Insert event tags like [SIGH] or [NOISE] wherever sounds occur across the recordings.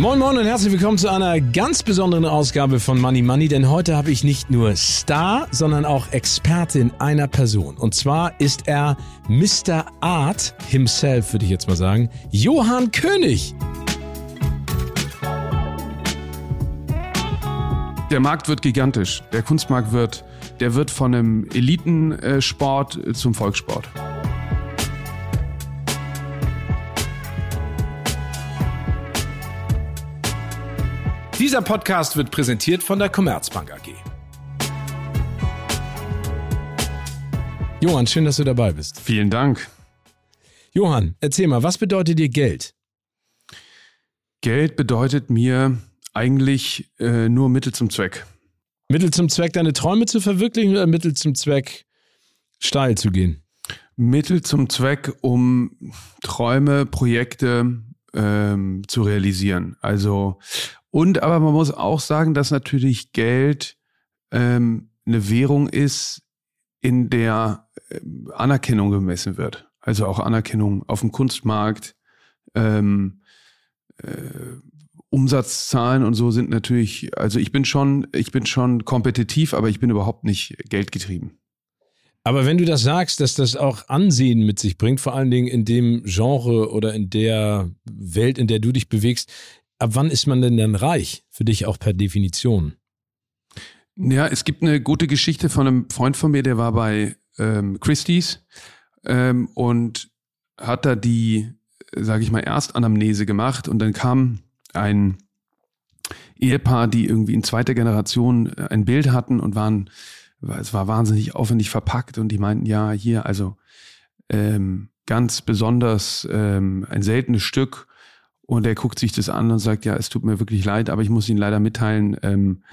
Moin Moin und herzlich willkommen zu einer ganz besonderen Ausgabe von Money Money, denn heute habe ich nicht nur Star, sondern auch Expertin einer Person. Und zwar ist er Mr. Art himself, würde ich jetzt mal sagen, Johann König. Der Markt wird gigantisch. Der Kunstmarkt wird, der wird von einem Elitensport zum Volkssport. Dieser Podcast wird präsentiert von der Commerzbank AG. Johann, schön, dass du dabei bist. Vielen Dank. Johann, erzähl mal, was bedeutet dir Geld? Geld bedeutet mir eigentlich äh, nur Mittel zum Zweck. Mittel zum Zweck, deine Träume zu verwirklichen oder Mittel zum Zweck, steil zu gehen? Mittel zum Zweck, um Träume, Projekte ähm, zu realisieren. Also und aber man muss auch sagen, dass natürlich Geld ähm, eine Währung ist, in der äh, Anerkennung gemessen wird. Also auch Anerkennung auf dem Kunstmarkt. Ähm, äh, Umsatzzahlen und so sind natürlich, also ich bin schon, ich bin schon kompetitiv, aber ich bin überhaupt nicht geldgetrieben. Aber wenn du das sagst, dass das auch Ansehen mit sich bringt, vor allen Dingen in dem Genre oder in der Welt, in der du dich bewegst, ab wann ist man denn dann reich? Für dich auch per Definition. Ja, es gibt eine gute Geschichte von einem Freund von mir, der war bei ähm, Christie's ähm, und hat da die, sage ich mal, Erstanamnese gemacht und dann kam ein Ehepaar, die irgendwie in zweiter Generation äh, ein Bild hatten und waren, es war wahnsinnig aufwendig verpackt und die meinten, ja, hier, also ähm, ganz besonders ähm, ein seltenes Stück und er guckt sich das an und sagt, ja, es tut mir wirklich leid, aber ich muss Ihnen leider mitteilen, ähm,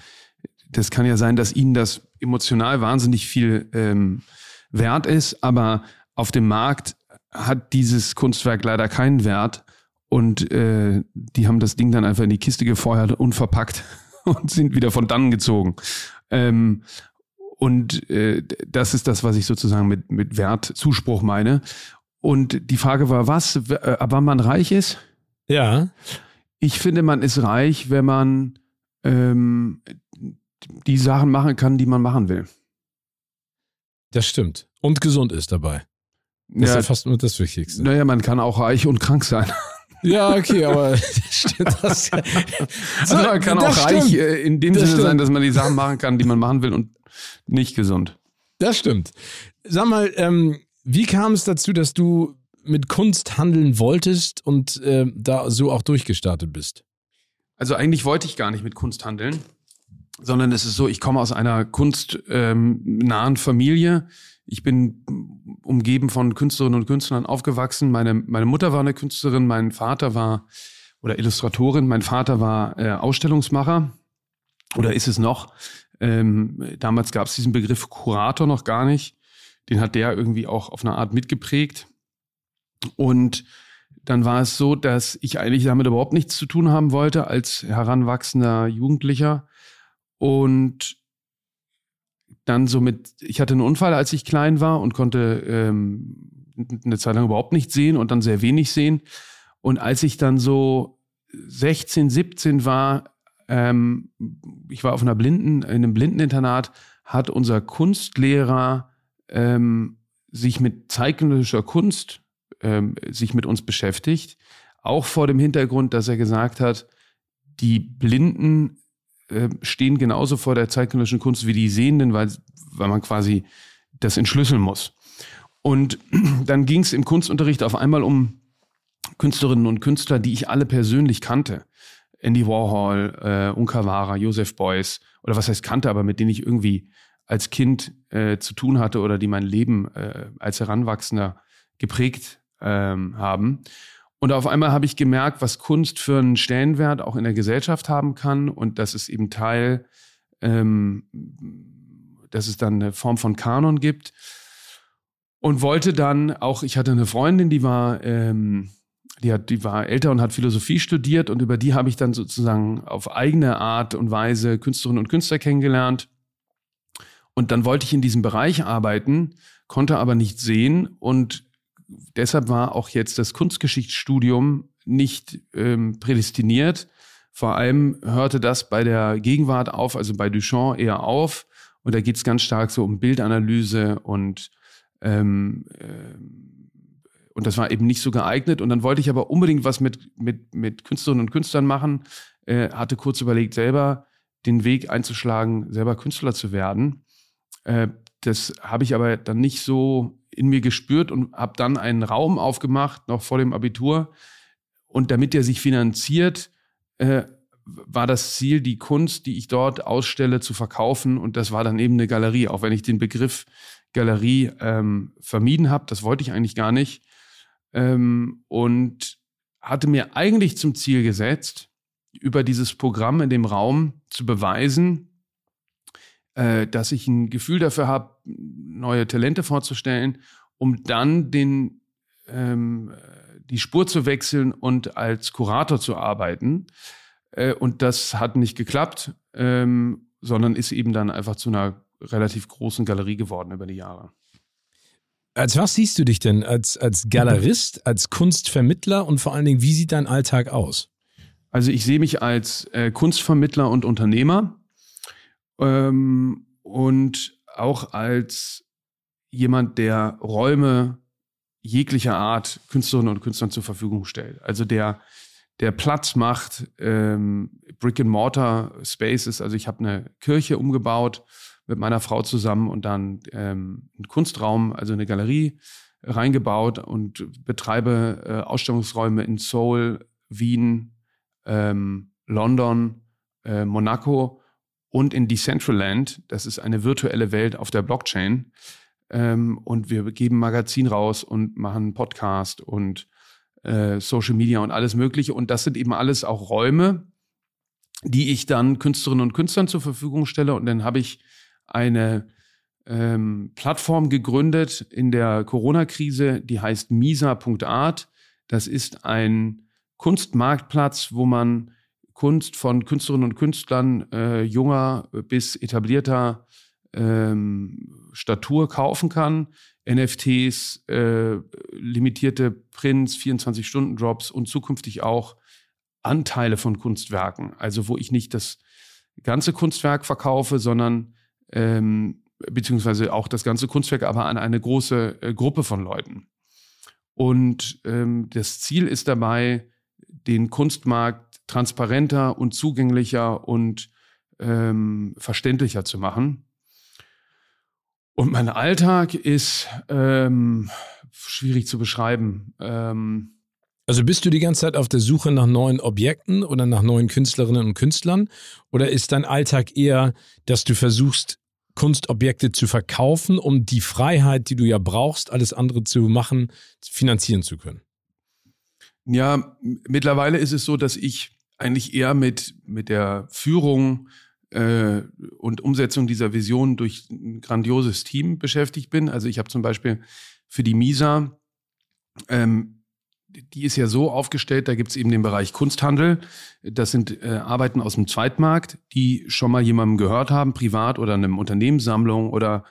das kann ja sein, dass Ihnen das emotional wahnsinnig viel ähm, wert ist, aber auf dem Markt hat dieses Kunstwerk leider keinen Wert und äh, die haben das Ding dann einfach in die Kiste gefeuert, unverpackt [LAUGHS] und sind wieder von dann gezogen. Ähm, und äh, das ist das, was ich sozusagen mit, mit Wertzuspruch meine. Und die Frage war, was, äh, ab wann man reich ist? Ja. Ich finde, man ist reich, wenn man ähm, die Sachen machen kann, die man machen will. Das stimmt. Und gesund ist dabei. Das ja, ist ja fast nur das Wichtigste. Naja, man kann auch reich und krank sein. Ja, okay, aber [LAUGHS] stimmt das ja. Also man kann auch reich stimmt. Äh, in dem das Sinne stimmt. sein, dass man die Sachen machen kann, die man machen will und nicht gesund. Das stimmt. Sag mal, ähm, wie kam es dazu, dass du mit Kunst handeln wolltest und äh, da so auch durchgestartet bist? Also eigentlich wollte ich gar nicht mit Kunst handeln, sondern es ist so, ich komme aus einer kunstnahen ähm, Familie. Ich bin umgeben von Künstlerinnen und Künstlern aufgewachsen. Meine, meine Mutter war eine Künstlerin, mein Vater war oder Illustratorin, mein Vater war äh, Ausstellungsmacher oder ist es noch. Ähm, damals gab es diesen Begriff Kurator noch gar nicht. Den hat der irgendwie auch auf eine Art mitgeprägt. Und dann war es so, dass ich eigentlich damit überhaupt nichts zu tun haben wollte als heranwachsender Jugendlicher. Und dann so mit, ich hatte einen Unfall, als ich klein war und konnte ähm, eine Zeit lang überhaupt nicht sehen und dann sehr wenig sehen. Und als ich dann so 16, 17 war, ähm, ich war auf einer Blinden, in einem Blindeninternat, hat unser Kunstlehrer ähm, sich mit zeichnischer Kunst ähm, sich mit uns beschäftigt. Auch vor dem Hintergrund, dass er gesagt hat, die Blinden äh, stehen genauso vor der zeitgenössischen Kunst wie die Sehenden, weil, weil man quasi das entschlüsseln muss. Und [CLEARS THROAT] dann ging es im Kunstunterricht auf einmal um Künstlerinnen und Künstler, die ich alle persönlich kannte. Andy Warhol, äh, Unkawara, Joseph Beuys oder was heißt kannte, aber mit denen ich irgendwie als Kind äh, zu tun hatte oder die mein Leben äh, als Heranwachsender geprägt ähm, haben. Und auf einmal habe ich gemerkt, was Kunst für einen Stellenwert auch in der Gesellschaft haben kann und dass es eben Teil ähm, dass es dann eine Form von Kanon gibt. Und wollte dann auch, ich hatte eine Freundin, die war, ähm, die, hat, die war älter und hat Philosophie studiert und über die habe ich dann sozusagen auf eigene Art und Weise Künstlerinnen und Künstler kennengelernt. Und dann wollte ich in diesem Bereich arbeiten, konnte aber nicht sehen und deshalb war auch jetzt das Kunstgeschichtsstudium nicht ähm, prädestiniert. Vor allem hörte das bei der Gegenwart auf, also bei Duchamp eher auf. Und da geht es ganz stark so um Bildanalyse und ähm, äh, und das war eben nicht so geeignet. Und dann wollte ich aber unbedingt was mit, mit, mit Künstlerinnen und Künstlern machen. Äh, hatte kurz überlegt, selber den Weg einzuschlagen, selber Künstler zu werden. Äh, das habe ich aber dann nicht so in mir gespürt und habe dann einen Raum aufgemacht, noch vor dem Abitur. Und damit der sich finanziert, äh, war das Ziel, die Kunst, die ich dort ausstelle, zu verkaufen. Und das war dann eben eine Galerie, auch wenn ich den Begriff Galerie ähm, vermieden habe. Das wollte ich eigentlich gar nicht. Ähm, und hatte mir eigentlich zum Ziel gesetzt, über dieses Programm in dem Raum zu beweisen, äh, dass ich ein Gefühl dafür habe, neue Talente vorzustellen, um dann den, ähm, die Spur zu wechseln und als Kurator zu arbeiten. Äh, und das hat nicht geklappt, ähm, sondern ist eben dann einfach zu einer relativ großen Galerie geworden über die Jahre. Als was siehst du dich denn? Als, als Galerist, als Kunstvermittler und vor allen Dingen, wie sieht dein Alltag aus? Also ich sehe mich als äh, Kunstvermittler und Unternehmer ähm, und auch als jemand, der Räume jeglicher Art Künstlerinnen und Künstlern zur Verfügung stellt. Also der, der Platz macht, ähm, Brick and Mortar Spaces. Also ich habe eine Kirche umgebaut mit meiner Frau zusammen und dann ähm, einen Kunstraum, also eine Galerie reingebaut und betreibe äh, Ausstellungsräume in Seoul, Wien, ähm, London, äh, Monaco und in Decentraland. Das ist eine virtuelle Welt auf der Blockchain. Ähm, und wir geben Magazin raus und machen Podcast und äh, Social Media und alles Mögliche. Und das sind eben alles auch Räume, die ich dann Künstlerinnen und Künstlern zur Verfügung stelle. Und dann habe ich eine ähm, Plattform gegründet in der Corona-Krise, die heißt misa.art. Das ist ein Kunstmarktplatz, wo man Kunst von Künstlerinnen und Künstlern äh, junger bis etablierter ähm, Statur kaufen kann. NFTs, äh, limitierte Prints, 24-Stunden-Drops und zukünftig auch Anteile von Kunstwerken. Also wo ich nicht das ganze Kunstwerk verkaufe, sondern ähm, beziehungsweise auch das ganze Kunstwerk, aber an eine große äh, Gruppe von Leuten. Und ähm, das Ziel ist dabei, den Kunstmarkt transparenter und zugänglicher und ähm, verständlicher zu machen. Und mein Alltag ist ähm, schwierig zu beschreiben. Ähm, also bist du die ganze Zeit auf der Suche nach neuen Objekten oder nach neuen Künstlerinnen und Künstlern? Oder ist dein Alltag eher, dass du versuchst, Kunstobjekte zu verkaufen, um die Freiheit, die du ja brauchst, alles andere zu machen, finanzieren zu können? Ja, mittlerweile ist es so, dass ich eigentlich eher mit, mit der Führung äh, und Umsetzung dieser Vision durch ein grandioses Team beschäftigt bin. Also ich habe zum Beispiel für die MISA, ähm, die ist ja so aufgestellt, da gibt es eben den Bereich Kunsthandel. Das sind äh, Arbeiten aus dem Zweitmarkt, die schon mal jemandem gehört haben, privat oder einem Unternehmenssammlung oder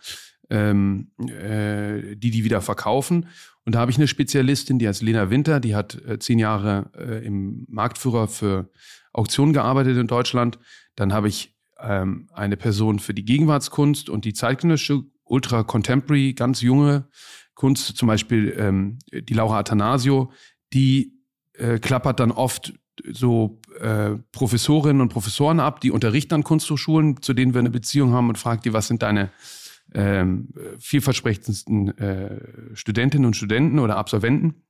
ähm, äh, die die wieder verkaufen. Und da habe ich eine Spezialistin, die heißt Lena Winter, die hat äh, zehn Jahre äh, im Marktführer für Auktionen gearbeitet in Deutschland. Dann habe ich ähm, eine Person für die Gegenwartskunst und die zeitgenössische Ultra Contemporary, ganz junge Kunst, zum Beispiel ähm, die Laura Athanasio, die äh, klappert dann oft so äh, Professorinnen und Professoren ab, die unterrichten an Kunsthochschulen, zu denen wir eine Beziehung haben und fragt die, was sind deine ähm, vielversprechendsten äh, Studentinnen und Studenten oder Absolventen.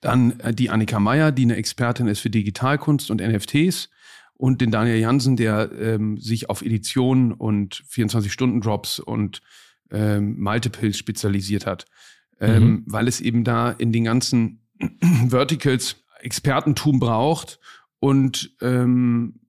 Dann äh, die Annika Meyer, die eine Expertin ist für Digitalkunst und NFTs. Und den Daniel Jansen, der ähm, sich auf Editionen und 24-Stunden-Drops und ähm, Multiples spezialisiert hat. Ähm, mhm. Weil es eben da in den ganzen [CLEARS THROAT] Verticals Expertentum braucht und ähm,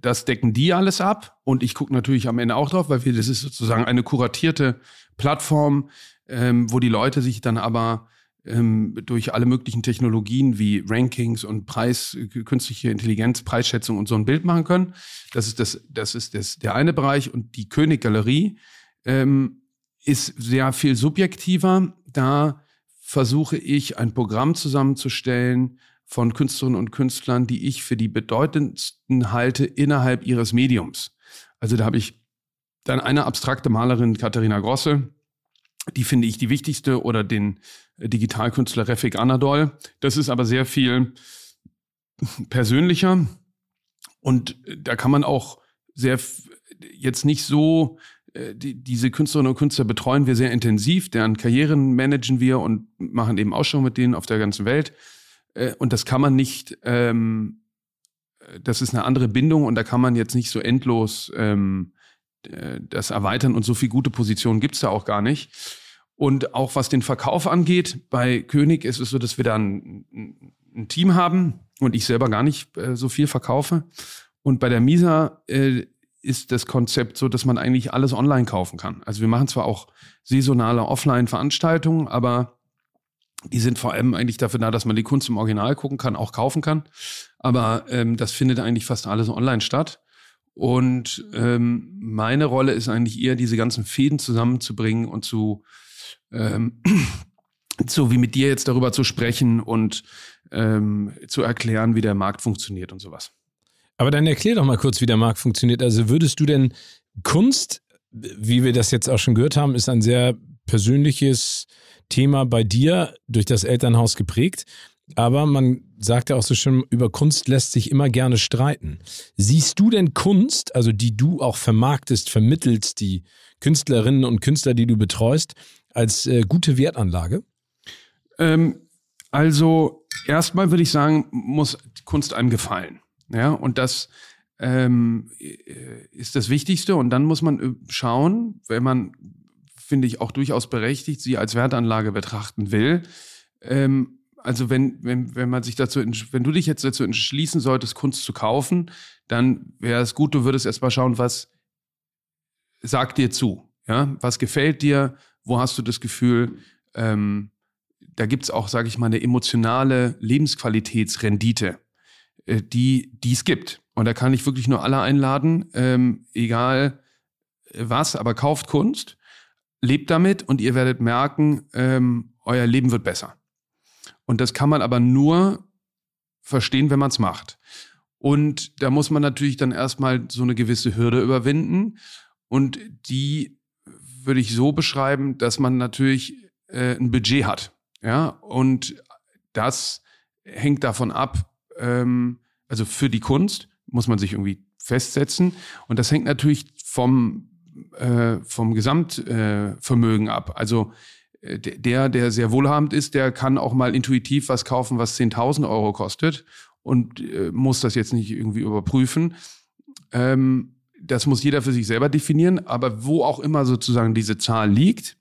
das decken die alles ab und ich gucke natürlich am Ende auch drauf, weil wir, das ist sozusagen eine kuratierte Plattform, ähm, wo die Leute sich dann aber ähm, durch alle möglichen Technologien wie Rankings und Preis, künstliche Intelligenz, Preisschätzung und so ein Bild machen können. Das ist das, das ist das, der eine Bereich und die König-Galerie ähm, ist sehr viel subjektiver. Da versuche ich ein Programm zusammenzustellen, von Künstlerinnen und Künstlern, die ich für die bedeutendsten halte innerhalb ihres Mediums. Also da habe ich dann eine abstrakte Malerin, Katharina Grosse, die finde ich die wichtigste, oder den Digitalkünstler Refik Anadol. Das ist aber sehr viel persönlicher und da kann man auch sehr jetzt nicht so äh, die, diese Künstlerinnen und Künstler betreuen wir sehr intensiv, deren Karrieren managen wir und machen eben Ausstellungen mit denen auf der ganzen Welt. Äh, und das kann man nicht, ähm, das ist eine andere Bindung und da kann man jetzt nicht so endlos ähm, äh, das erweitern und so viel gute Positionen gibt's da auch gar nicht. Und auch was den Verkauf angeht, bei König ist es so, dass wir da ein, ein Team haben und ich selber gar nicht äh, so viel verkaufe. Und bei der Misa äh, ist das Konzept so, dass man eigentlich alles online kaufen kann. Also wir machen zwar auch saisonale Offline-Veranstaltungen, aber die sind vor allem eigentlich dafür da, dass man die Kunst im Original gucken kann, auch kaufen kann. Aber ähm, das findet eigentlich fast alles online statt. Und ähm, meine Rolle ist eigentlich eher, diese ganzen Fäden zusammenzubringen und zu, ähm, [CLEARS THROAT] so wie mit dir jetzt darüber zu sprechen und ähm, zu erklären, wie der Markt funktioniert und sowas. Aber dann erklär doch mal kurz, wie der Markt funktioniert. Also würdest du denn Kunst, wie wir das jetzt auch schon gehört haben, ist ein sehr persönliches Thema bei dir durch das Elternhaus geprägt. Aber man sagt ja auch so schön, über Kunst lässt sich immer gerne streiten. Siehst du denn Kunst, also die du auch vermarktest, vermittelst, die Künstlerinnen und Künstler, die du betreust, als äh, gute Wertanlage? Ähm, also erstmal würde ich sagen, muss Kunst einem gefallen. Ja, und das ähm, äh, ist das Wichtigste. Und dann muss man äh, schauen, wenn man finde ich, auch durchaus berechtigt, sie als Wertanlage betrachten will. Ähm, also wenn, wenn, wenn man sich dazu, wenn du dich jetzt dazu entschließen solltest, Kunst zu kaufen, dann wäre es gut, du würdest erstmal schauen, was sagt dir zu? Ja, was gefällt dir? Wo hast du das Gefühl, ähm, da es auch, sage ich mal, eine emotionale Lebensqualitätsrendite, äh, die, es gibt. Und da kann ich wirklich nur alle einladen, ähm, egal was, aber kauft Kunst lebt damit und ihr werdet merken, ähm, euer Leben wird besser. Und das kann man aber nur verstehen, wenn man es macht. Und da muss man natürlich dann erstmal so eine gewisse Hürde überwinden. Und die würde ich so beschreiben, dass man natürlich äh, ein Budget hat. Ja, und das hängt davon ab, ähm, also für die Kunst muss man sich irgendwie festsetzen. Und das hängt natürlich vom äh, vom Gesamtvermögen äh, ab. Also äh, der, der sehr wohlhabend ist, der kann auch mal intuitiv was kaufen, was 10.000 Euro kostet und äh, muss das jetzt nicht irgendwie überprüfen. Ähm, das muss jeder für sich selber definieren, aber wo auch immer sozusagen diese Zahl liegt,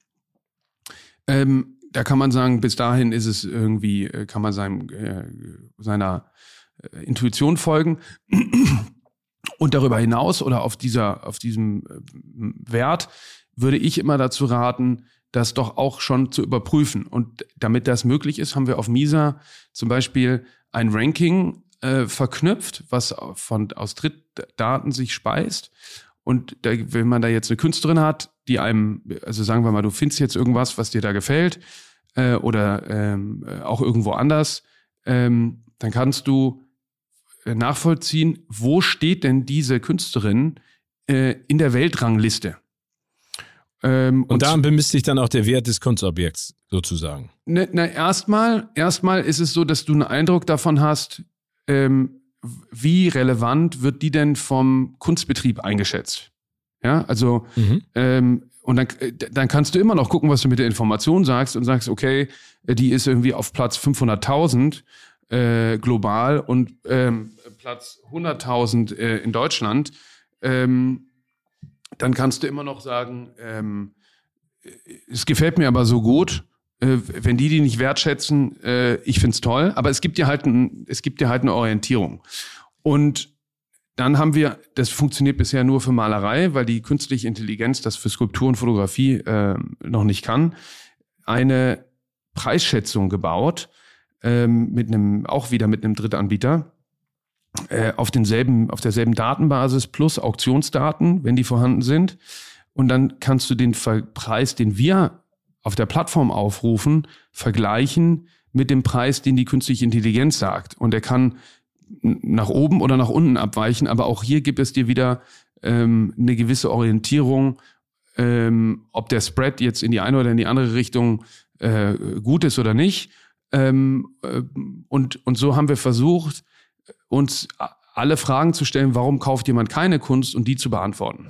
ähm, da kann man sagen, bis dahin ist es irgendwie, äh, kann man seinem, äh, seiner äh, Intuition folgen. Und darüber hinaus oder auf dieser, auf diesem äh, Wert würde ich immer dazu raten, das doch auch schon zu überprüfen. Und damit das möglich ist, haben wir auf Misa zum Beispiel ein Ranking äh, verknüpft, was von aus Drittdaten sich speist. Und da, wenn man da jetzt eine Künstlerin hat, die einem, also sagen wir mal, du findest jetzt irgendwas, was dir da gefällt, äh, oder ähm, äh, auch irgendwo anders, ähm, dann kannst du nachvollziehen, wo steht denn diese Künstlerin äh, in der Weltrangliste? Ähm, und, und daran bemisst sich dann auch der Wert des Kunstobjekts sozusagen. Na, ne, na erstmal, erstmal ist es so, dass du einen Eindruck davon hast, ähm, wie relevant wird die denn vom Kunstbetrieb eingeschätzt? Ja, also mhm. ähm, und dann, äh, dann kannst du immer noch gucken, was du mit der Information sagst und sagst, okay, die ist irgendwie auf Platz 500.000 äh, global und ähm, Platz 100.000 äh, in Deutschland, ähm, dann kannst du immer noch sagen, ähm, es gefällt mir aber so gut, äh, wenn die die nicht wertschätzen, äh, ich find's toll, aber es gibt dir halt ein, es gibt dir halt eine Orientierung. Und dann haben wir, das funktioniert bisher nur für Malerei, weil die künstliche Intelligenz das für Skulptur und Fotografie äh, noch nicht kann, eine Preisschätzung gebaut, ähm, mit einem, auch wieder mit einem Drittanbieter, äh, auf denselben, auf derselben Datenbasis plus Auktionsdaten, wenn die vorhanden sind. Und dann kannst du den Preis, den wir auf der Plattform aufrufen, vergleichen mit dem Preis, den die künstliche Intelligenz sagt. Und er kann nach oben oder nach unten abweichen, aber auch hier gibt es dir wieder ähm, eine gewisse Orientierung, ähm, ob der Spread jetzt in die eine oder in die andere Richtung äh, gut ist oder nicht. Ähm, äh, und, und so haben wir versucht, uns alle Fragen zu stellen, warum kauft jemand keine Kunst und die zu beantworten.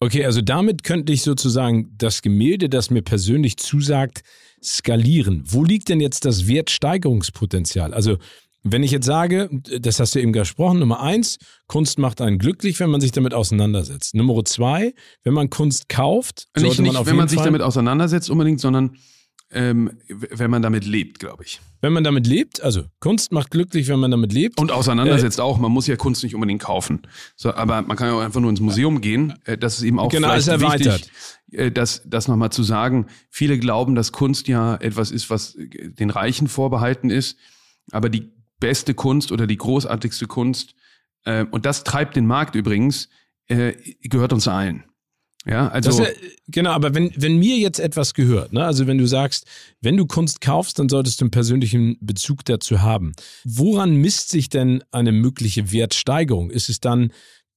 Okay, also damit könnte ich sozusagen das Gemälde, das mir persönlich zusagt, skalieren. Wo liegt denn jetzt das Wertsteigerungspotenzial? Also wenn ich jetzt sage, das hast du eben gesprochen, Nummer eins, Kunst macht einen glücklich, wenn man sich damit auseinandersetzt. Nummer zwei, wenn man Kunst kauft, sollte nicht, nicht man auf wenn jeden man sich Fall, damit auseinandersetzt unbedingt, sondern ähm, wenn man damit lebt, glaube ich. wenn man damit lebt, also Kunst macht glücklich, wenn man damit lebt. Und auseinandersetzt auch. Man muss ja Kunst nicht unbedingt kaufen. So, aber man kann ja auch einfach nur ins Museum gehen. Äh, Das ist eben auch Genau, vielleicht wichtig, äh, das, das nochmal zu sagen. Viele glauben, dass Kunst ja etwas ist, was äh, den Reichen vorbehalten ist. Aber die beste Kunst oder die großartigste Kunst, äh, und das treibt den Markt übrigens, äh, gehört uns allen. Ja, also. Ja, genau, aber wenn, wenn mir jetzt etwas gehört, ne, also wenn du sagst, wenn du Kunst kaufst, dann solltest du einen persönlichen Bezug dazu haben. Woran misst sich denn eine mögliche Wertsteigerung? Ist es dann,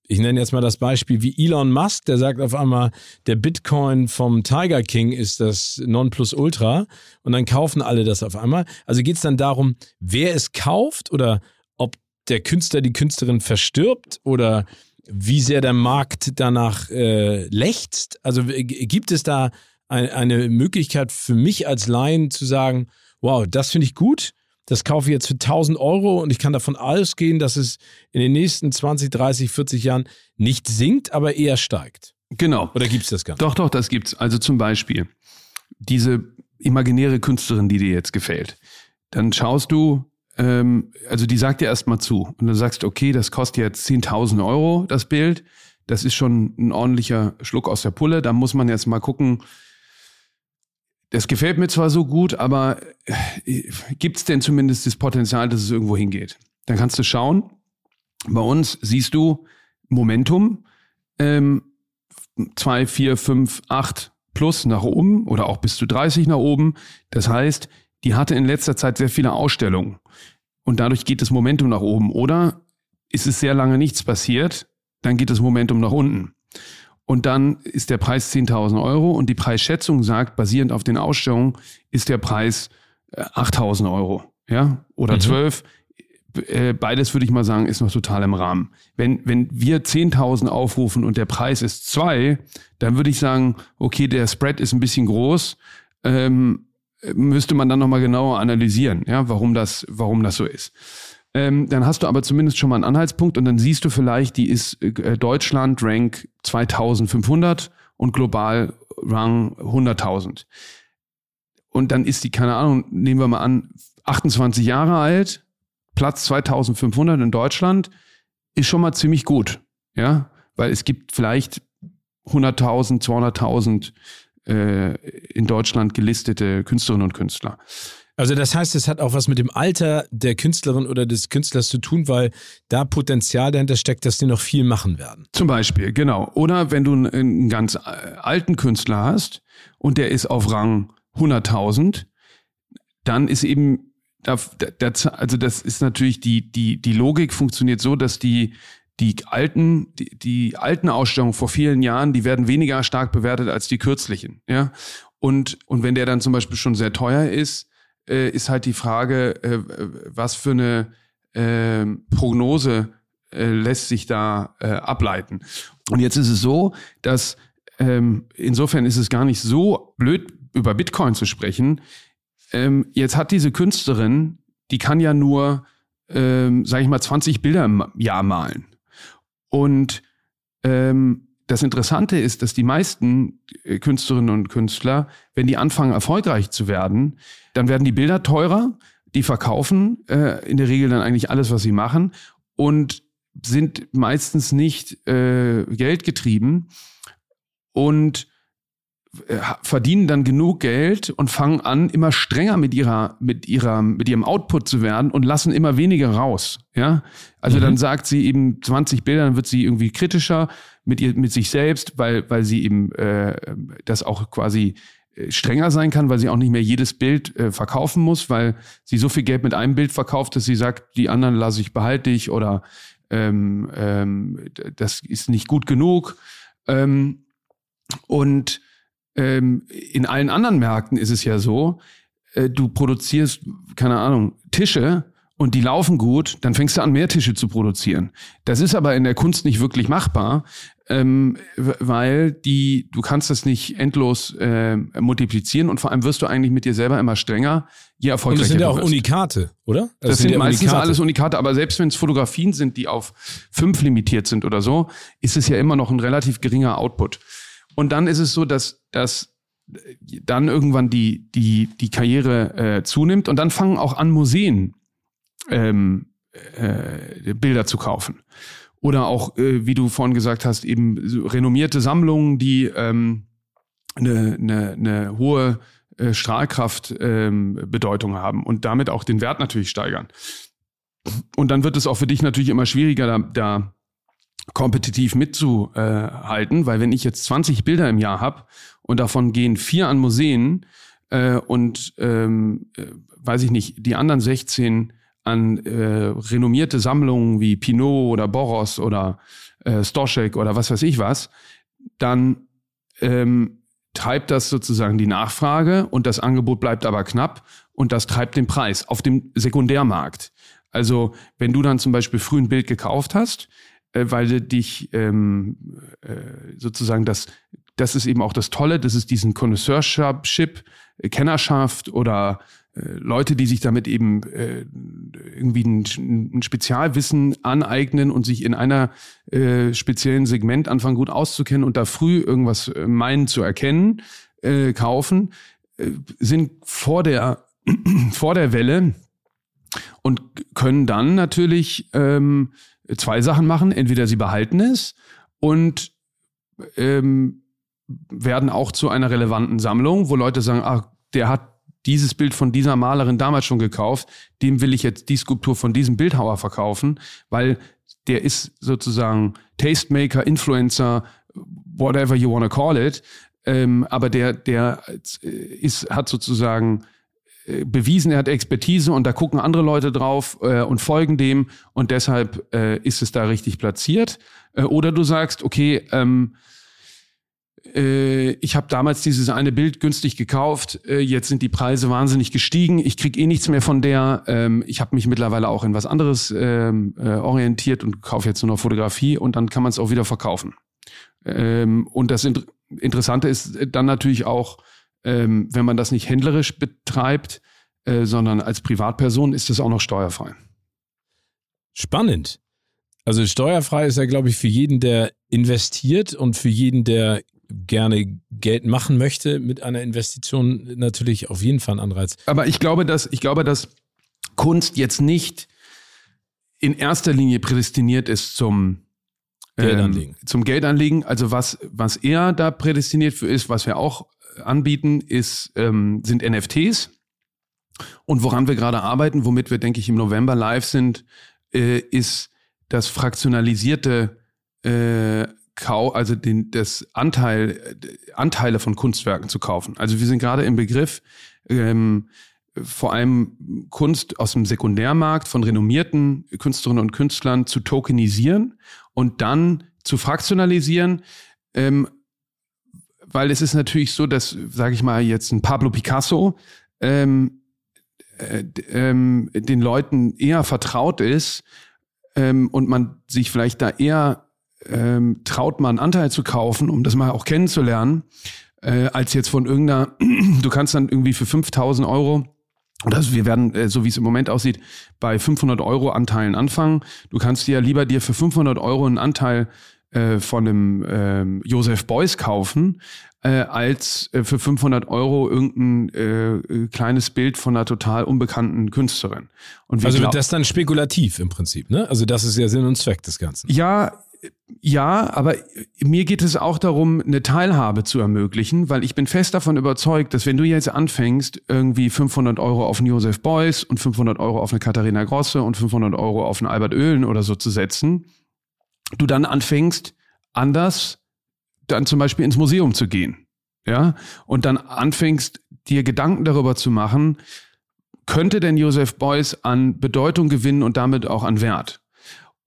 ich nenne jetzt mal das Beispiel wie Elon Musk, der sagt auf einmal, der Bitcoin vom Tiger King ist das Nonplusultra und dann kaufen alle das auf einmal. Also geht es dann darum, wer es kauft oder ob der Künstler, die Künstlerin verstirbt oder wie sehr der Markt danach äh, lechzt? Also gibt es da ein, eine Möglichkeit für mich als Laien zu sagen, wow, das finde ich gut, das kaufe ich jetzt für 1000 Euro und ich kann davon ausgehen, dass es in den nächsten 20, 30, 40 Jahren nicht sinkt, aber eher steigt. genau. Oder gibt es das gar nicht? Doch, doch, das gibt's. Also zum Beispiel diese imaginäre Künstlerin, die dir jetzt gefällt. Dann schaust du, ähm, also die sagt dir erstmal zu und dann sagst du, okay, das kostet jetzt 10.000 Euro, das Bild. Das ist schon ein ordentlicher Schluck aus der Pulle. Da muss man jetzt mal gucken, das gefällt mir zwar so gut, aber äh, gibt's denn zumindest das Potenzial, dass es irgendwo hingeht? Dann kannst du schauen. Bei uns siehst du Momentum, ähm, 2, 4, 5, 8 plus nach oben oder auch bis zu 30 nach oben. Das heißt, die hatte in letzter Zeit sehr viele Ausstellungen und dadurch geht das Momentum nach oben. Oder ist es sehr lange nichts passiert, dann geht das Momentum nach unten. Und dann ist der Preis 10.000 Euro und die Preisschätzung sagt, basierend auf den Ausstellungen, ist der Preis äh, 8.000 Euro. Ja, oder Mhm. 12. Äh, Beides würde ich mal sagen, ist noch total im Rahmen. Wenn, wenn wir 10.000 aufrufen und der Preis ist 2, dann würde ich sagen, okay, der Spread ist ein bisschen groß. Ähm, müsste man dann nochmal genauer analysieren, ja, warum das, warum das so ist. Ähm, dann hast du aber zumindest schon mal einen Anhaltspunkt und dann siehst du vielleicht, die ist äh, Deutschland Rank 2500 und global Rang 100.000. Und dann ist die, keine Ahnung, nehmen wir mal an, 28 Jahre alt, Platz 2500 in Deutschland, ist schon mal ziemlich gut, ja, weil es gibt vielleicht 100.000, 200.000 äh, in Deutschland gelistete Künstlerinnen und Künstler. Also das heißt, es hat auch was mit dem Alter der Künstlerin oder des Künstlers zu tun, weil da Potenzial dahinter steckt, dass die noch viel machen werden. Zum Beispiel, genau. Oder wenn du einen, ganz äh, alten Künstler hast und der ist auf Rang 100.000, dann ist eben, also das ist natürlich die, die, die Logik funktioniert so, dass die, die alten, die, die alten Ausstellungen vor vielen Jahren, die werden weniger stark bewertet als die kürzlichen, ja. Und, und wenn der dann zum Beispiel schon sehr teuer ist, äh, ist halt die Frage, äh, was für eine äh, Prognose äh, lässt sich da äh, ableiten. Und jetzt ist es so, dass ähm, insofern ist es gar nicht so blöd, über Bitcoin zu sprechen. Ähm, jetzt hat diese Künstlerin, die kann ja nur, ähm, sage ich mal, 20 Bilder im Jahr malen. Und ähm, das Interessante ist, dass die meisten äh, Künstlerinnen und Künstler, wenn die anfangen, erfolgreich zu werden, dann werden die Bilder teurer, die verkaufen äh, in der Regel dann eigentlich alles, was sie machen. Und sind meistens nicht äh, geldgetrieben und verdienen dann genug Geld und fangen an, immer strenger mit ihrer, mit ihrer, mit ihrem Output zu werden und lassen immer weniger raus. Ja, also mhm. dann sagt sie eben 20 Bilder, dann wird sie irgendwie kritischer mit ihr, mit sich selbst, weil, weil sie eben äh, das auch quasi äh, strenger sein kann, weil sie auch nicht mehr jedes Bild äh, verkaufen muss, weil sie so viel Geld mit einem Bild verkauft, dass sie sagt, die anderen lasse ich behalte ich oder ähm, ähm, das ist nicht gut genug. Ähm, und ähm, in allen anderen Märkten ist es ja so, äh, du produzierst, keine Ahnung, Tische und die laufen gut, dann fängst du an, mehr Tische zu produzieren. Das ist aber in der Kunst nicht wirklich machbar, ähm, weil die, du kannst das nicht endlos äh, multiplizieren und vor allem wirst du eigentlich mit dir selber immer strenger, je erfolgreicher Und das sind ja auch. Unikate, oder? Das, das sind, sind ja meistens Unikate. alles Unikate, aber selbst wenn es Fotografien sind, die auf fünf limitiert sind oder so, ist es ja immer noch ein relativ geringer Output. Und dann ist es so, dass, dass dann irgendwann die, die, die Karriere äh, zunimmt und dann fangen auch an Museen ähm, äh, Bilder zu kaufen. Oder auch, äh, wie du vorhin gesagt hast, eben so renommierte Sammlungen, die ähm, eine, eine, eine hohe äh, Strahlkraft ähm, haben und damit auch den Wert natürlich steigern. Und dann wird es auch für dich natürlich immer schwieriger, da, da kompetitiv mitzuhalten, weil wenn ich jetzt 20 Bilder im Jahr habe und davon gehen vier an Museen äh, und ähm, äh, weiß ich nicht, die anderen 16 an äh, renommierte Sammlungen wie Pinot oder Boros oder äh, Stoschek oder was weiß ich was, dann ähm, treibt das sozusagen die Nachfrage und das Angebot bleibt aber knapp und das treibt den Preis auf dem Sekundärmarkt. Also wenn du dann zum Beispiel früh ein Bild gekauft hast, weil du dich ähm, äh, sozusagen das, das ist eben auch das Tolle, das ist diesen Connoisseurship, äh, Kennerschaft oder äh, Leute, die sich damit eben äh, irgendwie ein, ein, Spezialwissen aneignen und sich in einer äh, speziellen Segment anfangen gut auszukennen und da früh irgendwas äh, meinen zu erkennen, äh, kaufen, äh, sind vor der [CLEARS THROAT] vor der Welle und können dann natürlich ähm, zwei Sachen machen. Entweder sie behalten es und ähm, werden auch zu einer relevanten Sammlung, wo Leute sagen, ach, der hat dieses Bild von dieser Malerin damals schon gekauft, dem will ich jetzt die Skulptur von diesem Bildhauer verkaufen, weil der ist sozusagen Tastemaker, Influencer, whatever you want to call it. Ähm, aber der, der ist, hat sozusagen äh, bewiesen, er hat Expertise und da gucken andere Leute drauf äh, und folgen dem und deshalb äh, ist es da richtig platziert. Äh, oder du sagst, okay, ähm, äh, ich habe damals dieses eine Bild günstig gekauft, äh, jetzt sind die Preise wahnsinnig gestiegen, ich krieg eh nichts mehr von der, ähm, ich habe mich mittlerweile auch in was anderes ähm, äh, orientiert und kaufe jetzt nur noch Fotografie und dann kann man es auch wieder verkaufen. Ähm, und das Inter Interessante ist dann natürlich auch, ähm, wenn man das nicht händlerisch betreibt, äh, sondern als Privatperson, ist das auch noch steuerfrei. Spannend. Also steuerfrei ist ja, glaube ich, für jeden, der investiert und für jeden, der gerne Geld machen möchte mit einer Investition natürlich auf jeden Fall ein Anreiz. Aber ich glaube, dass, ich glaube, dass Kunst jetzt nicht in erster Linie prädestiniert ist zum Geldanlegen. Ähm, zum Geldanlegen. Also was, was er da prädestiniert für ist, was wir auch anbieten, ist, ähm, sind NFTs. Und woran wir gerade arbeiten, womit wir, denke ich, im November live sind, äh, ist das fraktionalisierte äh, Kau, also den, das Anteil, Anteile von Kunstwerken zu kaufen. Also wir sind gerade im Begriff, ähm, vor allem Kunst aus dem Sekundärmarkt von renommierten Künstlerinnen und Künstlern zu tokenisieren und dann zu fraktionalisieren, ähm, weil es ist natürlich so, dass, sage ich mal, jetzt ein Pablo Picasso ähm, äh, ähm, den Leuten eher vertraut ist ähm, und man sich vielleicht da eher ähm, traut, mal einen Anteil zu kaufen, um das mal auch kennenzulernen, äh, als jetzt von irgendeiner, [CLEARS THROAT] du kannst dann irgendwie für 5000 Euro also wir werden, äh, so wie es im Moment aussieht, bei 500 Euro Anteilen anfangen. Du kannst dir lieber dir für 500 Euro einen Anteil äh, von einem ähm, Joseph Beuys kaufen, äh, als äh, für 500 Euro irgendein äh, äh, kleines Bild von einer total unbekannten Künstlerin. Und also wird das dann spekulativ im Prinzip, ne? Also das ist ja Sinn und Zweck des Ganzen. Ja, ja, aber mir geht es auch darum, eine Teilhabe zu ermöglichen, weil ich bin fest davon überzeugt, dass wenn du jetzt anfängst, irgendwie 500 Euro auf einen Joseph Beuys und 500 Euro auf eine Katharina Grosse und 500 Euro auf einen Albert Oehlen oder so zu setzen, du dann anfängst, anders dann zum Beispiel ins Museum zu gehen. Ja, und dann anfängst, dir Gedanken darüber zu machen, könnte denn Joseph Beuys an Bedeutung gewinnen und damit auch an Wert?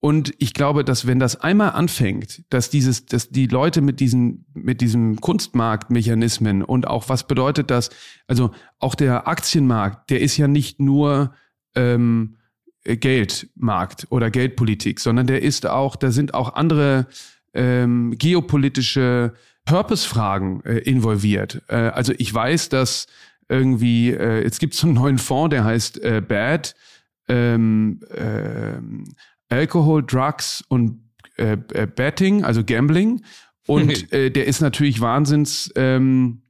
Und ich glaube, dass wenn das einmal anfängt, dass dieses, dass die Leute mit diesen, mit diesem Kunstmarktmechanismen und auch was bedeutet das, also auch der Aktienmarkt, der ist ja nicht nur ähm, Geldmarkt oder Geldpolitik, sondern der ist auch, da sind auch andere ähm, geopolitische Purpose-Fragen äh, involviert. Äh, also ich weiß, dass irgendwie, äh, jetzt gibt es einen neuen Fonds, der heißt äh, BAD, ähm, äh, Alcohol, Drugs und äh, äh, Betting, also Gambling. Und [LAUGHS] der ist natürlich Wahnsinns, ähm,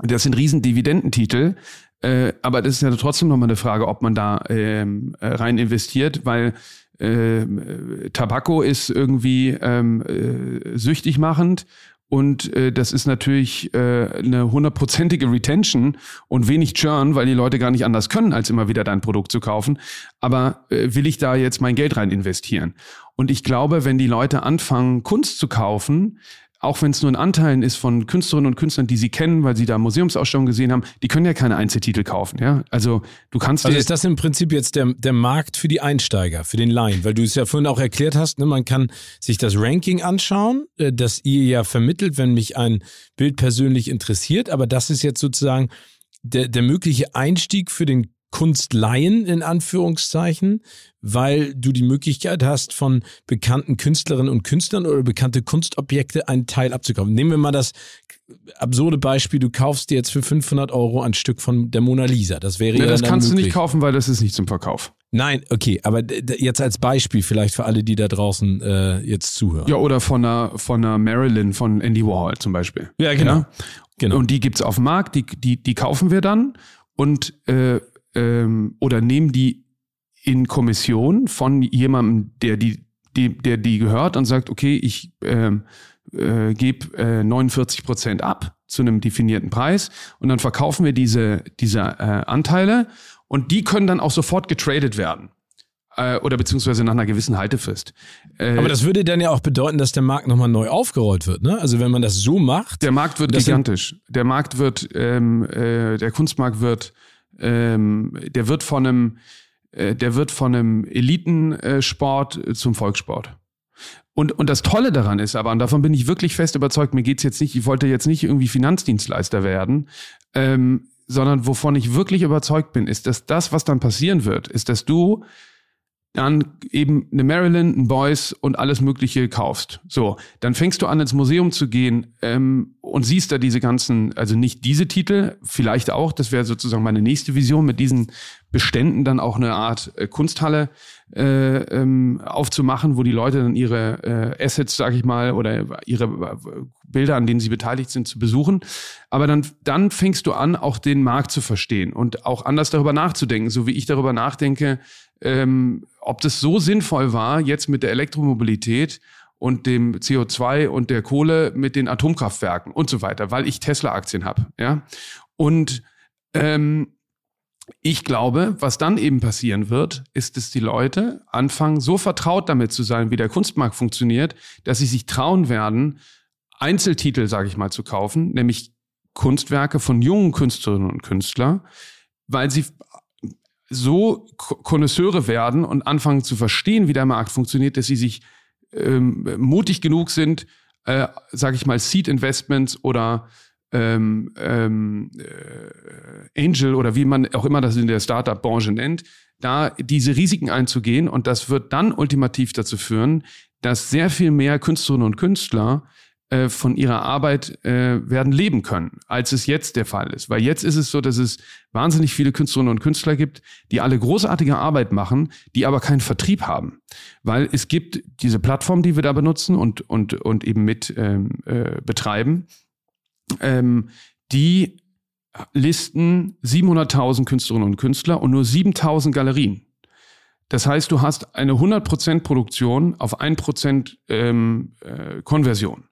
das sind riesen Dividendentitel. Äh, aber das ist ja trotzdem nochmal eine Frage, ob man da ähm, äh, rein investiert, weil äh, Tabako ist irgendwie ähm, äh, süchtig machend und äh, das ist natürlich äh, eine hundertprozentige Retention und wenig Churn, weil die Leute gar nicht anders können, als immer wieder dein Produkt zu kaufen. Aber äh, will ich da jetzt mein Geld rein investieren? Und ich glaube, wenn die Leute anfangen, Kunst zu kaufen, auch wenn es nur in Anteilen ist von Künstlerinnen und Künstlern, die sie kennen, weil sie da Museumsausstellungen gesehen haben, die können ja keine Einzeltitel kaufen. Ja? Also du kannst. Also ist das im Prinzip jetzt der, der Markt für die Einsteiger, für den Laien, weil du es ja vorhin auch erklärt hast, ne, man kann sich das Ranking anschauen, äh, das ihr ja vermittelt, wenn mich ein Bild persönlich interessiert, aber das ist jetzt sozusagen der, der mögliche Einstieg für den Kunstlaien in Anführungszeichen, weil du die Möglichkeit hast, von bekannten Künstlerinnen und Künstlern oder bekannte Kunstobjekte einen Teil abzukaufen. Nehmen wir mal das absurde Beispiel, du kaufst dir jetzt für 500 Euro ein Stück von der Mona Lisa. Das wäre ja, ja das kannst möglich. du nicht kaufen, weil das ist nicht zum Verkauf. Nein, okay, aber jetzt als Beispiel vielleicht für alle, die da draußen äh, jetzt zuhören. Ja, oder von einer, von einer Marilyn von Andy Warhol zum Beispiel. Ja, genau. Ja? genau. Und die gibt's auf dem Markt, die, die, die kaufen wir dann und äh, ähm, oder nehmen die in Kommission von jemandem, der die, die, der die gehört und sagt, okay, ich ähm, äh, gebe äh, 49 Prozent ab zu einem definierten Preis und dann verkaufen wir diese, diese äh, Anteile und die können dann auch sofort getradet werden äh, oder beziehungsweise nach einer gewissen Haltefrist. Äh, Aber das würde dann ja auch bedeuten, dass der Markt nochmal neu aufgerollt wird, ne? Also wenn man das so macht. Der Markt wird gigantisch. Der Markt wird, ähm, äh, der Kunstmarkt wird ähm, der wird von einem, äh, der wird von einem Elitensport zum Volkssport. Und, und das Tolle daran ist aber, und davon bin ich wirklich fest überzeugt, mir geht's jetzt nicht, ich wollte jetzt nicht irgendwie Finanzdienstleister werden, ähm, sondern wovon ich wirklich überzeugt bin, ist, dass das, was dann passieren wird, ist, dass du dann eben eine Maryland, ein Boys und alles Mögliche kaufst. So, dann fängst du an, ins Museum zu gehen ähm, und siehst da diese ganzen, also nicht diese Titel, vielleicht auch, das wäre sozusagen meine nächste Vision, mit diesen Beständen dann auch eine Art äh, Kunsthalle äh, ähm, aufzumachen, wo die Leute dann ihre äh, Assets, sag ich mal, oder ihre äh, Bilder, an denen sie beteiligt sind, zu besuchen. Aber dann, dann fängst du an, auch den Markt zu verstehen und auch anders darüber nachzudenken, so wie ich darüber nachdenke, ähm, ob das so sinnvoll war, jetzt mit der Elektromobilität und dem CO2 und der Kohle mit den Atomkraftwerken und so weiter, weil ich Tesla-Aktien habe. Ja? Und ähm, ich glaube, was dann eben passieren wird, ist, dass die Leute anfangen, so vertraut damit zu sein, wie der Kunstmarkt funktioniert, dass sie sich trauen werden, Einzeltitel, sage ich mal, zu kaufen, nämlich Kunstwerke von jungen Künstlerinnen und Künstlern, weil sie so Konnoisseure werden und anfangen zu verstehen, wie der Markt funktioniert, dass sie sich ähm, mutig genug sind, äh, sage ich mal, Seed Investments oder ähm, ähm, äh, Angel oder wie man auch immer das in der Startup-Branche nennt, da diese Risiken einzugehen. Und das wird dann ultimativ dazu führen, dass sehr viel mehr Künstlerinnen und Künstler äh, von ihrer Arbeit äh, werden leben können, als es jetzt der Fall ist. Weil jetzt ist es so, dass es wahnsinnig viele Künstlerinnen und Künstler gibt, die alle großartige Arbeit machen, die aber keinen Vertrieb haben. Weil es gibt diese Plattform, die wir da benutzen und, und, und eben mit ähm, äh, betreiben, ähm, die listen 700.000 Künstlerinnen und Künstler und nur 7.000 Galerien. Das heißt, du hast eine 100% Produktion auf 1% ähm, äh, Konversion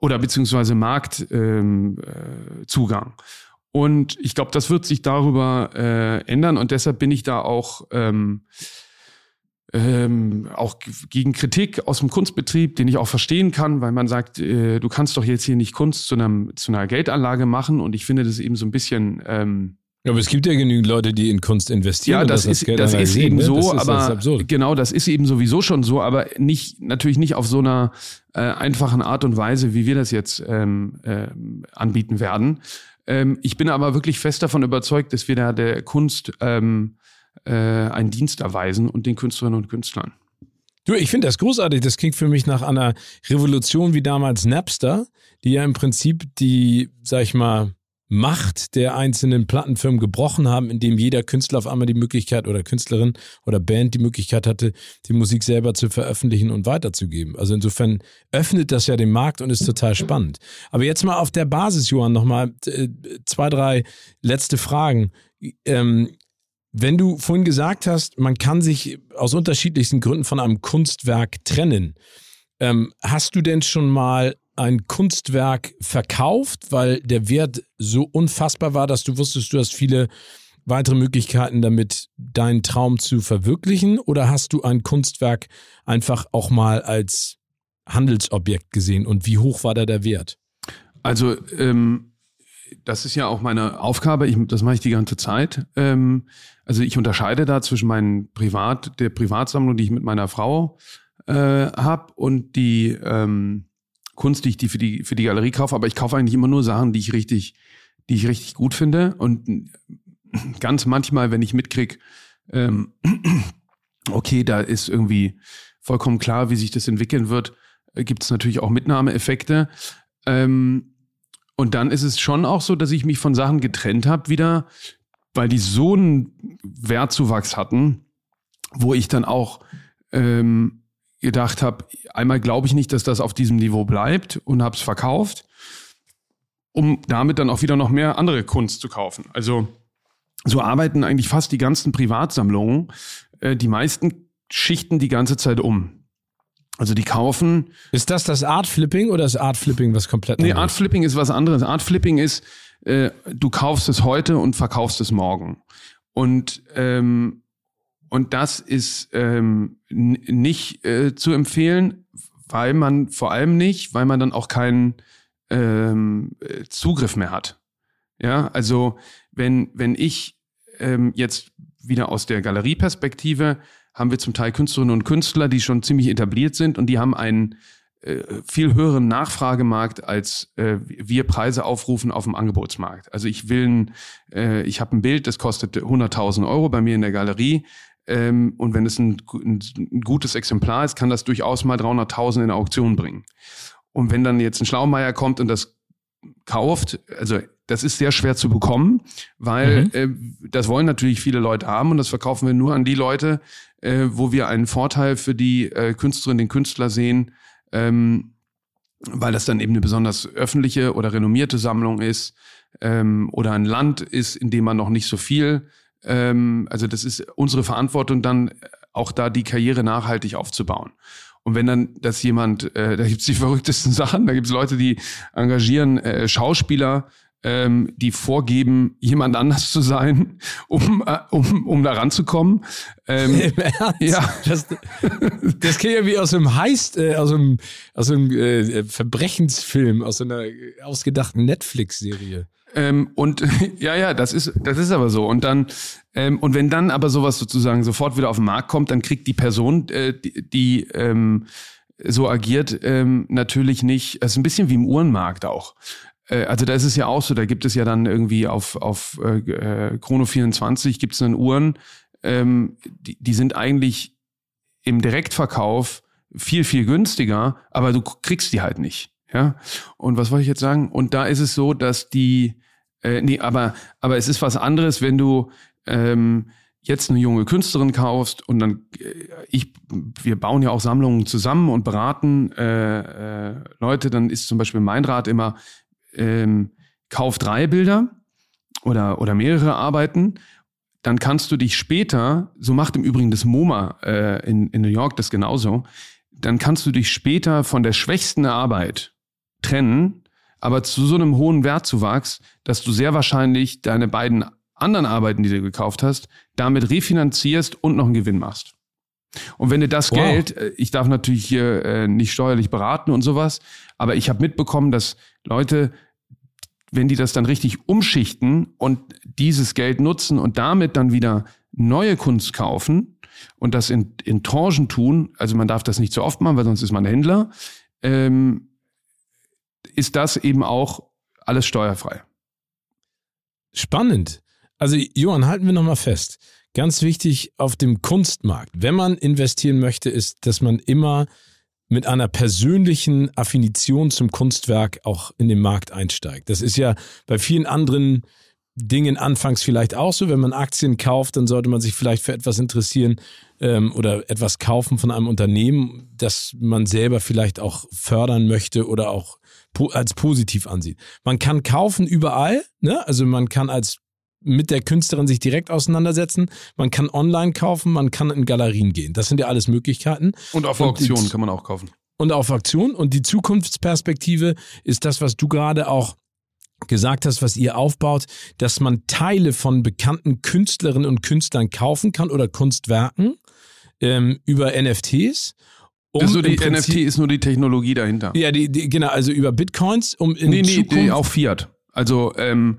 oder beziehungsweise Marktzugang. Ähm, äh, und ich glaube, das wird sich darüber äh, ändern und deshalb bin ich da auch ähm, ähm, auch gegen Kritik aus dem Kunstbetrieb, den ich auch verstehen kann, weil man sagt, äh, du kannst doch jetzt hier nicht Kunst zu, einem, zu einer Geldanlage machen und ich finde das eben so ein bisschen ähm, aber es gibt ja genügend Leute, die in Kunst investieren. Ja, das, das ist, das ist eben ne? so, das aber das genau, das ist eben sowieso schon so, aber nicht natürlich nicht auf so einer äh, einfachen Art und Weise, wie wir das jetzt ähm, äh, anbieten werden. Ähm, ich bin aber wirklich fest davon überzeugt, dass wir da der Kunst ähm, äh, einen Dienst erweisen und den Künstlerinnen und Künstlern. Du, ich finde das großartig. Das klingt für mich nach einer Revolution wie damals Napster, die ja im Prinzip die, sag ich mal, Macht der einzelnen Plattenfirmen gebrochen haben, indem jeder Künstler auf einmal die Möglichkeit oder Künstlerin oder Band die Möglichkeit hatte, die Musik selber zu veröffentlichen und weiterzugeben. Also insofern öffnet das ja den Markt und ist total spannend. Aber jetzt mal auf der Basis, Johann, nochmal äh, zwei, drei letzte Fragen. Ähm, wenn du vorhin gesagt hast, man kann sich aus unterschiedlichsten Gründen von einem Kunstwerk trennen, ähm, hast du denn schon mal ein Kunstwerk verkauft, weil der Wert so unfassbar war, dass du wusstest, du hast viele weitere Möglichkeiten damit, deinen Traum zu verwirklichen? Oder hast du ein Kunstwerk einfach auch mal als Handelsobjekt gesehen und wie hoch war da der Wert? Also, ähm, das ist ja auch meine Aufgabe, ich, das mache ich die ganze Zeit. Ähm, also ich unterscheide da zwischen meinen Privat, der Privatsammlung, die ich mit meiner Frau äh, habe und die ähm, Kunst, die ich die für die für die Galerie kaufe, aber ich kaufe eigentlich immer nur Sachen, die ich richtig, die ich richtig gut finde. Und [CLEARS THROAT] ganz manchmal, wenn ich mitkrieg, ähm, [CLEARS THROAT] okay, da ist irgendwie vollkommen klar, wie sich das entwickeln wird, äh, gibt es natürlich auch Mitnahmeeffekte. Ähm, und dann ist es schon auch so, dass ich mich von Sachen getrennt habe wieder, weil die so einen Wertzuwachs hatten, wo ich dann auch ähm, gedacht habe, einmal glaube ich nicht, dass das auf diesem Niveau bleibt und habe es verkauft, um damit dann auch wieder noch mehr andere Kunst zu kaufen. Also so arbeiten eigentlich fast die ganzen Privatsammlungen. Äh, die meisten schichten die ganze Zeit um. Also die kaufen. Ist das das Art Flipping oder ist Art Flipping was komplett anderes? Nee, Art Flipping ist was anderes. Art Flipping ist, äh, du kaufst es heute und verkaufst es morgen. Und ähm, und das ist ähm, nicht äh, zu empfehlen, weil man vor allem nicht, weil man dann auch keinen ähm, äh, Zugriff mehr hat. Ja, also wenn, wenn ich ähm, jetzt wieder aus der Galerieperspektive haben wir zum Teil Künstlerinnen und Künstler, die schon ziemlich etabliert sind und die haben einen äh, viel höheren Nachfragemarkt, als äh, wir Preise aufrufen auf dem Angebotsmarkt. Also ich will, ein, äh, ich habe ein Bild, das kostet 100.000 Euro bei mir in der Galerie. Ähm, und wenn es ein, ein, ein, gutes Exemplar ist, kann das durchaus mal 300.000 in Auktion bringen. Und wenn dann jetzt ein Schlaumeier kommt und das kauft, also das ist sehr schwer zu bekommen, weil mhm. äh, das wollen natürlich viele Leute haben und das verkaufen wir nur an die Leute, äh, wo wir einen Vorteil für die äh, Künstlerin, den Künstler sehen, ähm, weil das dann eben eine besonders öffentliche oder renommierte Sammlung ist ähm, oder ein Land ist, in dem man noch nicht so viel ähm, also das ist unsere Verantwortung dann auch da die Karriere nachhaltig aufzubauen. Und wenn dann das jemand, äh, da gibt's die [LAUGHS] verrücktesten Sachen, da gibt's Leute, die engagieren äh, Schauspieler, ähm, die vorgeben, jemand anders zu sein, [LAUGHS] um, äh, um, um da ranzukommen. Ähm, ja. Das, das ich ja wie aus einem Heist, äh, aus einem, aus einem äh, Verbrechensfilm, aus einer ausgedachten Netflix-Serie. Ähm, und [LAUGHS] ja, ja, das ist, das ist aber so. Und dann, ähm, und wenn dann aber sowas sozusagen sofort wieder auf den Markt kommt, dann kriegt die Person, äh, die, die ähm, so agiert, ähm, natürlich nicht, es ist ein bisschen wie im Uhrenmarkt auch. Äh, also da ist es ja auch so, da gibt es ja dann irgendwie auf, auf äh, äh Chrono 24 gibt es dann Uhren, ähm, die, die sind eigentlich im Direktverkauf viel, viel günstiger, aber du kriegst die halt nicht. Ja. Und was wollte ich jetzt sagen? Und da ist es so, dass die, äh, nee, aber, aber es ist was anderes, wenn du ähm, jetzt eine junge Künstlerin kaufst und dann äh, ich, wir bauen ja auch Sammlungen zusammen und beraten äh, äh, Leute, dann ist zum Beispiel mein Rat immer, ähm, kauf drei Bilder oder, oder mehrere Arbeiten dann kannst du dich später, so macht im Übrigen das MoMA äh, in, in New York das genauso, dann kannst du dich später von der schwächsten Arbeit trennen, aber zu so einem hohen Wertzuwachs, dass du sehr wahrscheinlich deine beiden anderen Arbeiten, die du gekauft hast, damit refinanzierst und noch einen Gewinn machst. Und wenn du das wow. Geld, äh, ich darf natürlich hier äh, nicht steuerlich beraten und sowas, aber ich habe mitbekommen, dass Leute wenn die das dann richtig umschichten und dieses Geld nutzen und damit dann wieder neue Kunst kaufen und das in, in Tranchen tun, also man darf das nicht zu oft machen, weil sonst ist man Händler, ähm, ist das eben auch alles steuerfrei. Spannend. Also Johann, halten wir nochmal fest. Ganz wichtig auf dem Kunstmarkt, wenn man investieren möchte, ist, dass man immer mit einer persönlichen Affinition zum Kunstwerk auch in den Markt einsteigt. Das ist ja bei vielen anderen Dingen anfangs vielleicht auch so. Wenn man Aktien kauft, dann sollte man sich vielleicht für etwas interessieren ähm, oder etwas kaufen von einem Unternehmen, das man selber vielleicht auch fördern möchte oder auch als positiv ansieht. Man kann kaufen überall, ne? also man kann als mit der Künstlerin sich direkt auseinandersetzen. Man kann online kaufen, man kann in Galerien gehen. Das sind ja alles Möglichkeiten. Und auf Auktionen kann man auch kaufen. Und auf Auktionen. Und die Zukunftsperspektive ist das, was du gerade auch gesagt hast, was ihr aufbaut, dass man Teile von bekannten Künstlerinnen und Künstlern kaufen kann oder Kunstwerken ähm, über NFTs. Um also die Prinzip, NFT ist nur die Technologie dahinter. Ja, die, die, genau, also über Bitcoins, um in nee, nee, Zukunft... Nee, auch Fiat. Also ähm,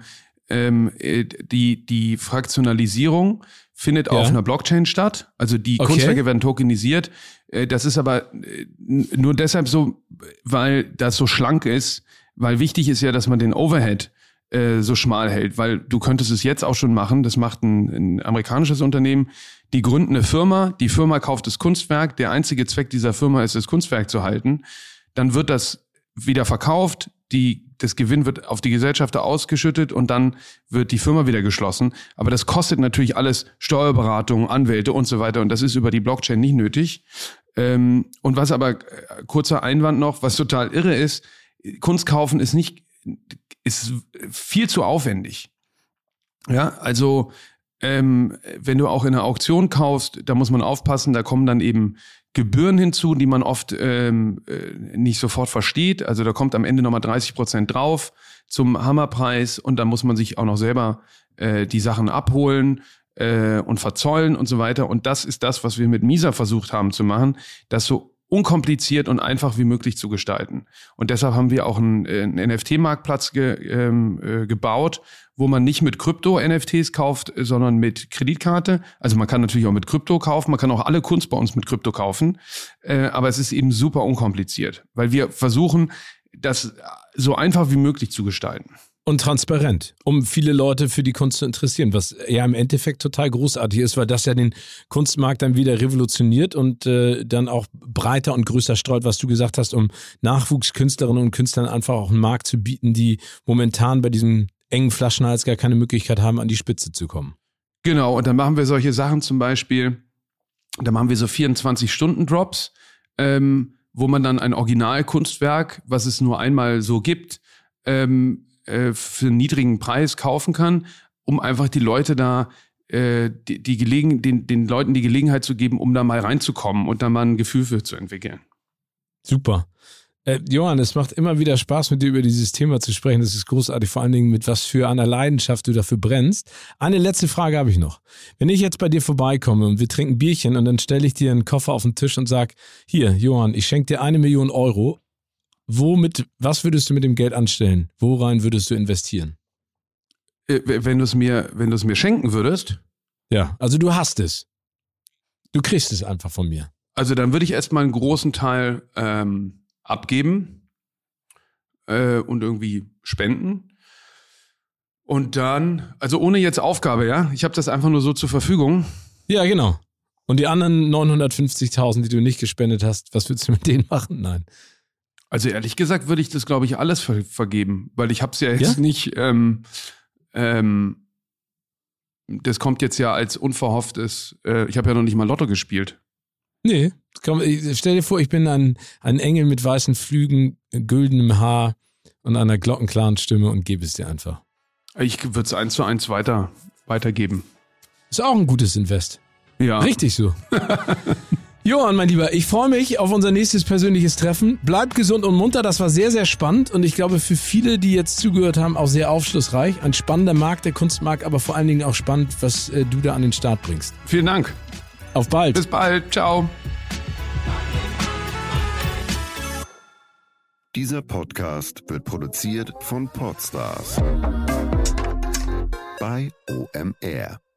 ähm, äh, die, die Fraktionalisierung findet ja. auf einer Blockchain statt. Also die okay. Kunstwerke werden tokenisiert. Äh, das ist aber äh, nur deshalb so, weil das so schlank ist, weil wichtig ist ja, dass man den Overhead äh, so schmal hält, weil du könntest es jetzt auch schon machen. Das macht ein, ein amerikanisches Unternehmen. Die gründen eine Firma, die Firma kauft das Kunstwerk. Der einzige Zweck dieser Firma ist, das Kunstwerk zu halten. Dann wird das wieder verkauft die, das Gewinn wird auf die Gesellschafter ausgeschüttet und dann wird die Firma wieder geschlossen. Aber das kostet natürlich alles Steuerberatung, Anwälte und so weiter. Und das ist über die Blockchain nicht nötig. Ähm, und was aber, äh, kurzer Einwand noch, was total irre ist, Kunst kaufen ist nicht, ist viel zu aufwendig. Ja, also ähm, wenn du auch in einer Auktion kaufst, da muss man aufpassen, da kommen dann eben Gebühren hinzu, die man oft ähm, äh, nicht sofort versteht. Also da kommt am Ende nochmal 30 Prozent drauf zum Hammerpreis und dann muss man sich auch noch selber äh, die Sachen abholen äh, und verzollen und so weiter. Und das ist das, was wir mit Misa versucht haben zu machen, das so unkompliziert und einfach wie möglich zu gestalten. Und deshalb haben wir auch einen, äh, einen NFT-Marktplatz ge, ähm, äh, gebaut, wo man nicht mit Krypto-NFTs kauft, sondern mit Kreditkarte. Also man kann natürlich auch mit Krypto kaufen, man kann auch alle Kunst bei uns mit Krypto kaufen, äh, aber es ist eben super unkompliziert, weil wir versuchen, das so einfach wie möglich zu gestalten und transparent, um viele Leute für die Kunst zu interessieren, was ja im Endeffekt total großartig ist, weil das ja den Kunstmarkt dann wieder revolutioniert und äh, dann auch breiter und größer streut, was du gesagt hast, um Nachwuchskünstlerinnen und Künstlern einfach auch einen Markt zu bieten, die momentan bei diesem engen Flaschenhals gar keine Möglichkeit haben, an die Spitze zu kommen. Genau, und dann machen wir solche Sachen zum Beispiel, da machen wir so 24-Stunden-Drops, ähm, wo man dann ein Originalkunstwerk, was es nur einmal so gibt, ähm, äh, für einen niedrigen Preis kaufen kann, um einfach die Leute da äh, die, die Gelegen, den, den Leuten die Gelegenheit zu geben, um da mal reinzukommen und da mal ein Gefühl für zu entwickeln. Super. Äh, Johann, es macht immer wieder Spaß, mit dir über dieses Thema zu sprechen. Das ist großartig, vor allen Dingen mit was für einer Leidenschaft du dafür brennst. Eine letzte Frage habe ich noch. Wenn ich jetzt bei dir vorbeikomme und wir trinken Bierchen und dann stelle ich dir einen Koffer auf den Tisch und sage, hier, Johann, ich schenke dir eine Million Euro, womit, was würdest du mit dem Geld anstellen? Worein würdest du investieren? Äh, wenn du es mir, wenn du es mir schenken würdest? Ja, also du hast es. Du kriegst es einfach von mir. Also dann würde ich erstmal einen großen Teil ähm, abgeben äh, und irgendwie spenden. Und dann, also ohne jetzt Aufgabe, ja? Ich habe das einfach nur so zur Verfügung. Ja, genau. Und die anderen 950.000, die du nicht gespendet hast, was würdest du mit denen machen? Nein. Also ehrlich gesagt würde ich das, glaube ich, alles ver vergeben, weil ich habe es ja jetzt Ja? nicht. Ähm, ähm, das kommt jetzt ja als unverhofftes. Äh, ich habe ja noch nicht mal Lotto gespielt. Nee, komm, stell dir vor, ich bin ein, ein Engel mit weißen Flügen, güldenem Haar und einer glockenklaren Stimme und gebe es dir einfach. Ich würde es eins zu eins weiter weitergeben. Ist auch ein gutes Invest. Ja. Richtig so. [LAUGHS] Johann, mein Lieber, ich freue mich auf unser nächstes persönliches Treffen. Bleib gesund und munter, das war sehr, sehr spannend und ich glaube für viele, die jetzt zugehört haben, auch sehr aufschlussreich. Ein spannender Markt, der Kunstmarkt, aber vor allen Dingen auch spannend, was äh, du da an den Start bringst. Vielen Dank. Auf bald. Bis bald. Ciao. Dieser Podcast wird produziert von Podstars bei OMR.